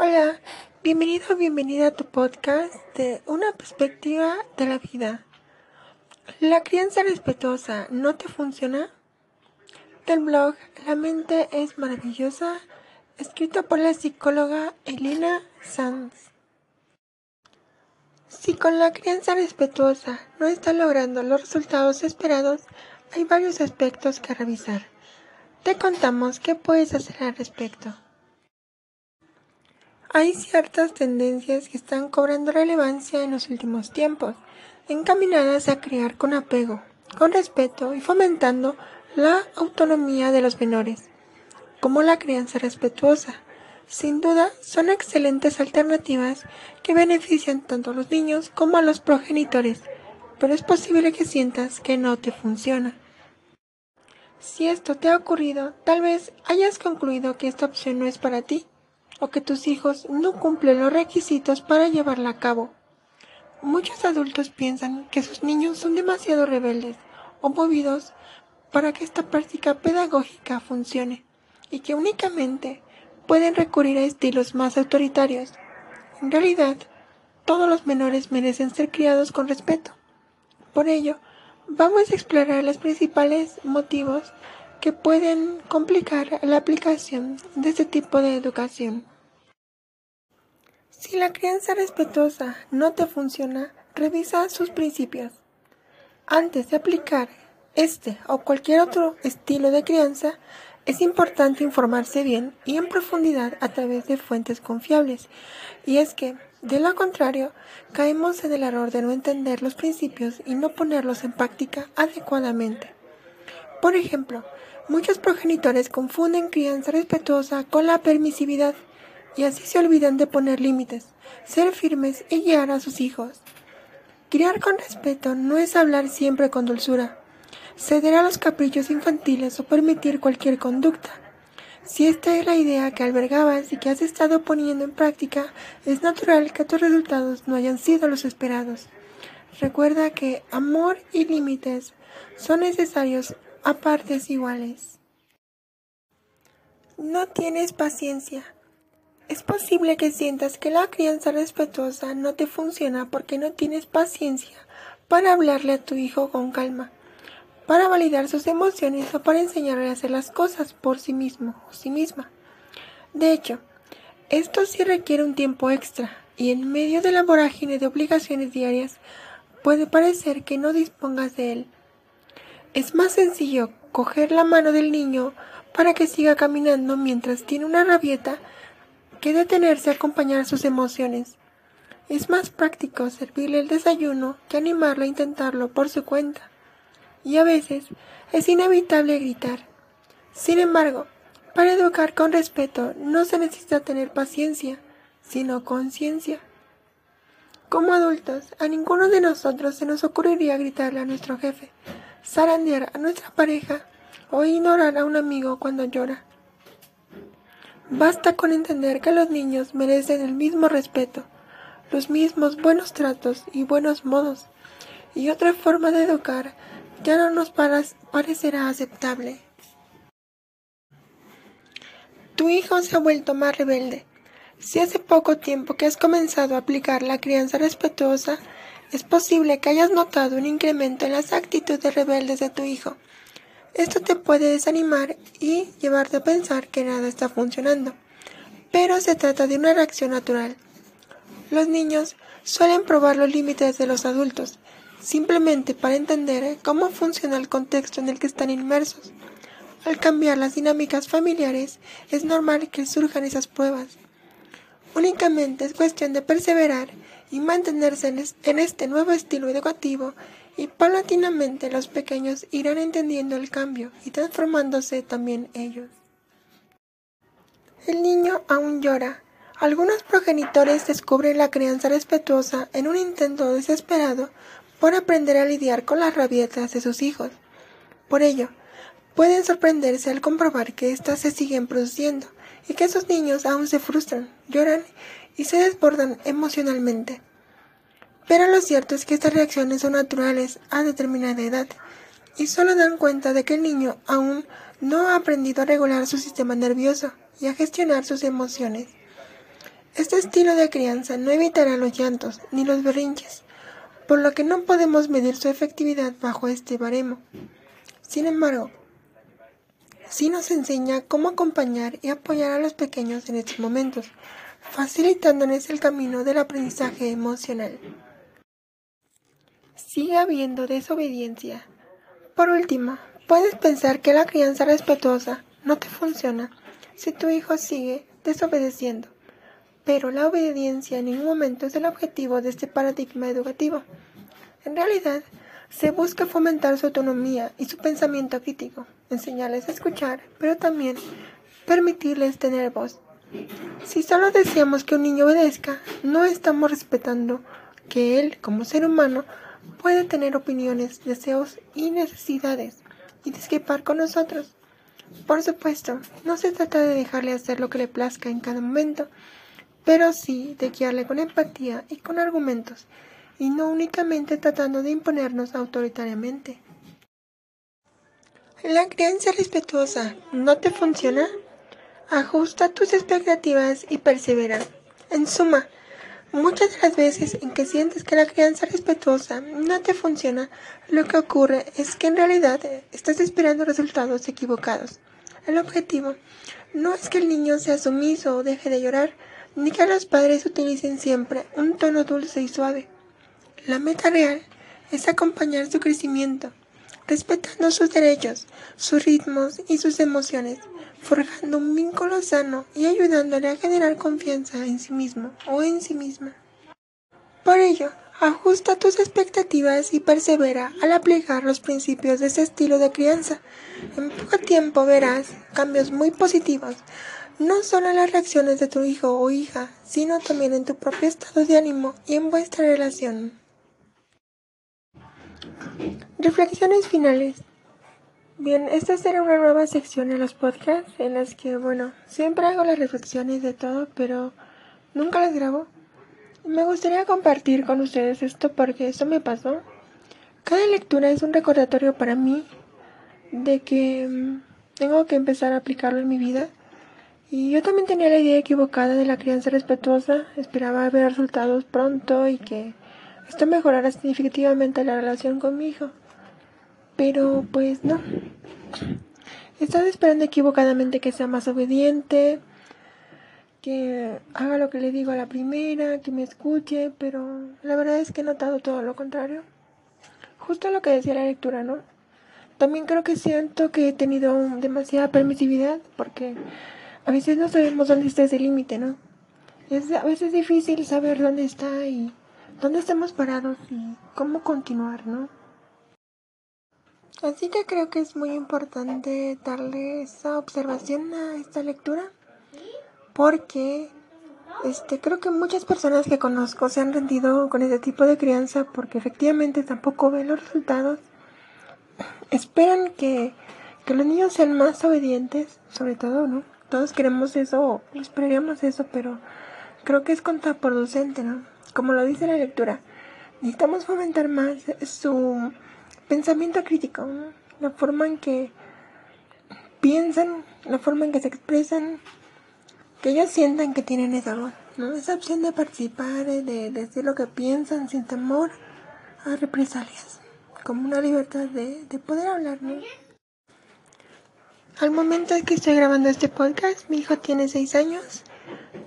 Hola, bienvenido o bienvenida a tu podcast de una perspectiva de la vida. ¿La crianza respetuosa no te funciona? Del blog La mente es maravillosa, escrito por la psicóloga Elena Sanz. Si con la crianza respetuosa no estás logrando los resultados esperados, hay varios aspectos que revisar. Te contamos qué puedes hacer al respecto. Hay ciertas tendencias que están cobrando relevancia en los últimos tiempos, encaminadas a criar con apego, con respeto y fomentando la autonomía de los menores, como la crianza respetuosa. Sin duda, son excelentes alternativas que benefician tanto a los niños como a los progenitores, pero es posible que sientas que no te funciona. Si esto te ha ocurrido, tal vez hayas concluido que esta opción no es para ti o que tus hijos no cumplen los requisitos para llevarla a cabo. Muchos adultos piensan que sus niños son demasiado rebeldes o movidos para que esta práctica pedagógica funcione y que únicamente pueden recurrir a estilos más autoritarios. En realidad, todos los menores merecen ser criados con respeto. Por ello, vamos a explorar los principales motivos que pueden complicar la aplicación de este tipo de educación. Si la crianza respetuosa no te funciona, revisa sus principios. Antes de aplicar este o cualquier otro estilo de crianza, es importante informarse bien y en profundidad a través de fuentes confiables. Y es que, de lo contrario, caemos en el error de no entender los principios y no ponerlos en práctica adecuadamente. Por ejemplo, Muchos progenitores confunden crianza respetuosa con la permisividad y así se olvidan de poner límites, ser firmes y guiar a sus hijos. Criar con respeto no es hablar siempre con dulzura, ceder a los caprichos infantiles o permitir cualquier conducta. Si esta es la idea que albergabas y que has estado poniendo en práctica, es natural que tus resultados no hayan sido los esperados. Recuerda que amor y límites son necesarios a partes iguales. No tienes paciencia. Es posible que sientas que la crianza respetuosa no te funciona porque no tienes paciencia para hablarle a tu hijo con calma, para validar sus emociones o para enseñarle a hacer las cosas por sí mismo o sí misma. De hecho, esto sí requiere un tiempo extra y en medio de la vorágine de obligaciones diarias puede parecer que no dispongas de él es más sencillo coger la mano del niño para que siga caminando mientras tiene una rabieta que detenerse a acompañar sus emociones. Es más práctico servirle el desayuno que animarlo a intentarlo por su cuenta. Y a veces es inevitable gritar. Sin embargo, para educar con respeto no se necesita tener paciencia, sino conciencia. Como adultos, a ninguno de nosotros se nos ocurriría gritarle a nuestro jefe, zarandear a nuestra pareja o ignorar a un amigo cuando llora. Basta con entender que los niños merecen el mismo respeto, los mismos buenos tratos y buenos modos, y otra forma de educar ya no nos parecerá aceptable. Tu hijo se ha vuelto más rebelde. Si hace poco tiempo que has comenzado a aplicar la crianza respetuosa, es posible que hayas notado un incremento en las actitudes rebeldes de tu hijo. Esto te puede desanimar y llevarte a pensar que nada está funcionando. Pero se trata de una reacción natural. Los niños suelen probar los límites de los adultos, simplemente para entender cómo funciona el contexto en el que están inmersos. Al cambiar las dinámicas familiares, es normal que surjan esas pruebas. Únicamente es cuestión de perseverar y mantenerse en este nuevo estilo educativo y paulatinamente los pequeños irán entendiendo el cambio y transformándose también ellos. El niño aún llora. Algunos progenitores descubren la crianza respetuosa en un intento desesperado por aprender a lidiar con las rabietas de sus hijos. Por ello, pueden sorprenderse al comprobar que éstas se siguen produciendo y que sus niños aún se frustran, lloran y se desbordan emocionalmente. Pero lo cierto es que estas reacciones son naturales a determinada edad y solo dan cuenta de que el niño aún no ha aprendido a regular su sistema nervioso y a gestionar sus emociones. Este estilo de crianza no evitará los llantos ni los berrinches, por lo que no podemos medir su efectividad bajo este baremo. Sin embargo, sí nos enseña cómo acompañar y apoyar a los pequeños en estos momentos, facilitándoles el camino del aprendizaje emocional. Sigue habiendo desobediencia. Por último, puedes pensar que la crianza respetuosa no te funciona si tu hijo sigue desobedeciendo pero la obediencia en ningún momento es el objetivo de este paradigma educativo. En realidad, se busca fomentar su autonomía y su pensamiento crítico, enseñarles a escuchar, pero también permitirles tener voz. Si solo deseamos que un niño obedezca, no estamos respetando que él, como ser humano, puede tener opiniones, deseos y necesidades y discrepar con nosotros. Por supuesto, no se trata de dejarle hacer lo que le plazca en cada momento, pero sí de guiarle con empatía y con argumentos, y no únicamente tratando de imponernos autoritariamente. La crianza respetuosa no te funciona. Ajusta tus expectativas y persevera. En suma, muchas de las veces en que sientes que la crianza respetuosa no te funciona, lo que ocurre es que en realidad estás esperando resultados equivocados. El objetivo no es que el niño sea sumiso o deje de llorar, ni que los padres utilicen siempre un tono dulce y suave. La meta real es acompañar su crecimiento, respetando sus derechos, sus ritmos y sus emociones, forjando un vínculo sano y ayudándole a generar confianza en sí mismo o en sí misma. Por ello, ajusta tus expectativas y persevera al aplicar los principios de ese estilo de crianza. En poco tiempo verás cambios muy positivos, no solo en las reacciones de tu hijo o hija, sino también en tu propio estado de ánimo y en vuestra relación. Reflexiones finales. Bien, esta será una nueva sección en los podcasts en las que, bueno, siempre hago las reflexiones de todo, pero nunca las grabo. Me gustaría compartir con ustedes esto porque eso me pasó. Cada lectura es un recordatorio para mí de que mm, tengo que empezar a aplicarlo en mi vida y yo también tenía la idea equivocada de la crianza respetuosa, esperaba ver resultados pronto y que esto mejorara significativamente la relación con mi hijo. Pero pues no. Estaba esperando equivocadamente que sea más obediente, que haga lo que le digo a la primera, que me escuche, pero la verdad es que he notado todo lo contrario. Justo lo que decía la lectura, ¿no? También creo que siento que he tenido demasiada permisividad porque a veces no sabemos dónde está ese límite, ¿no? Es a veces difícil saber dónde está y dónde estamos parados y cómo continuar, ¿no? Así que creo que es muy importante darle esa observación a esta lectura porque este creo que muchas personas que conozco se han rendido con ese tipo de crianza porque efectivamente tampoco ven los resultados. Esperan que, que los niños sean más obedientes, sobre todo, ¿no? Todos queremos eso, esperaríamos eso, pero creo que es contraproducente, ¿no? Como lo dice la lectura, necesitamos fomentar más su pensamiento crítico, la forma en que piensan, la forma en que se expresan, que ellos sientan que tienen esa voz, ¿no? Esa opción de participar, de, decir lo que piensan sin temor a represalias, como una libertad de, de poder hablar, ¿no? Al momento en que estoy grabando este podcast, mi hijo tiene 6 años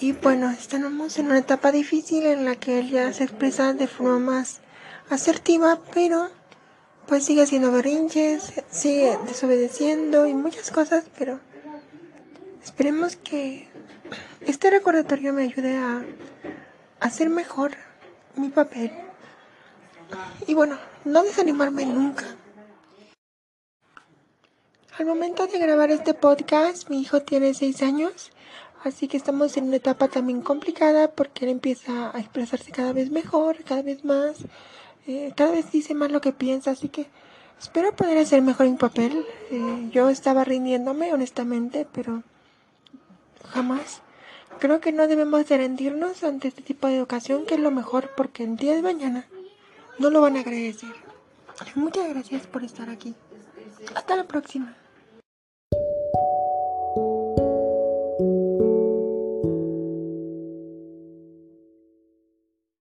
y bueno, estamos en una etapa difícil en la que él ya se expresa de forma más asertiva, pero pues sigue haciendo berrinches, sigue desobedeciendo y muchas cosas, pero esperemos que este recordatorio me ayude a hacer mejor mi papel. Y bueno, no desanimarme nunca. Al momento de grabar este podcast, mi hijo tiene seis años, así que estamos en una etapa también complicada porque él empieza a expresarse cada vez mejor, cada vez más, eh, cada vez dice más lo que piensa, así que espero poder hacer mejor mi papel. Eh, yo estaba rindiéndome, honestamente, pero jamás. Creo que no debemos de rendirnos ante este tipo de educación, que es lo mejor, porque el día de mañana no lo van a agradecer. Muchas gracias por estar aquí. Hasta la próxima.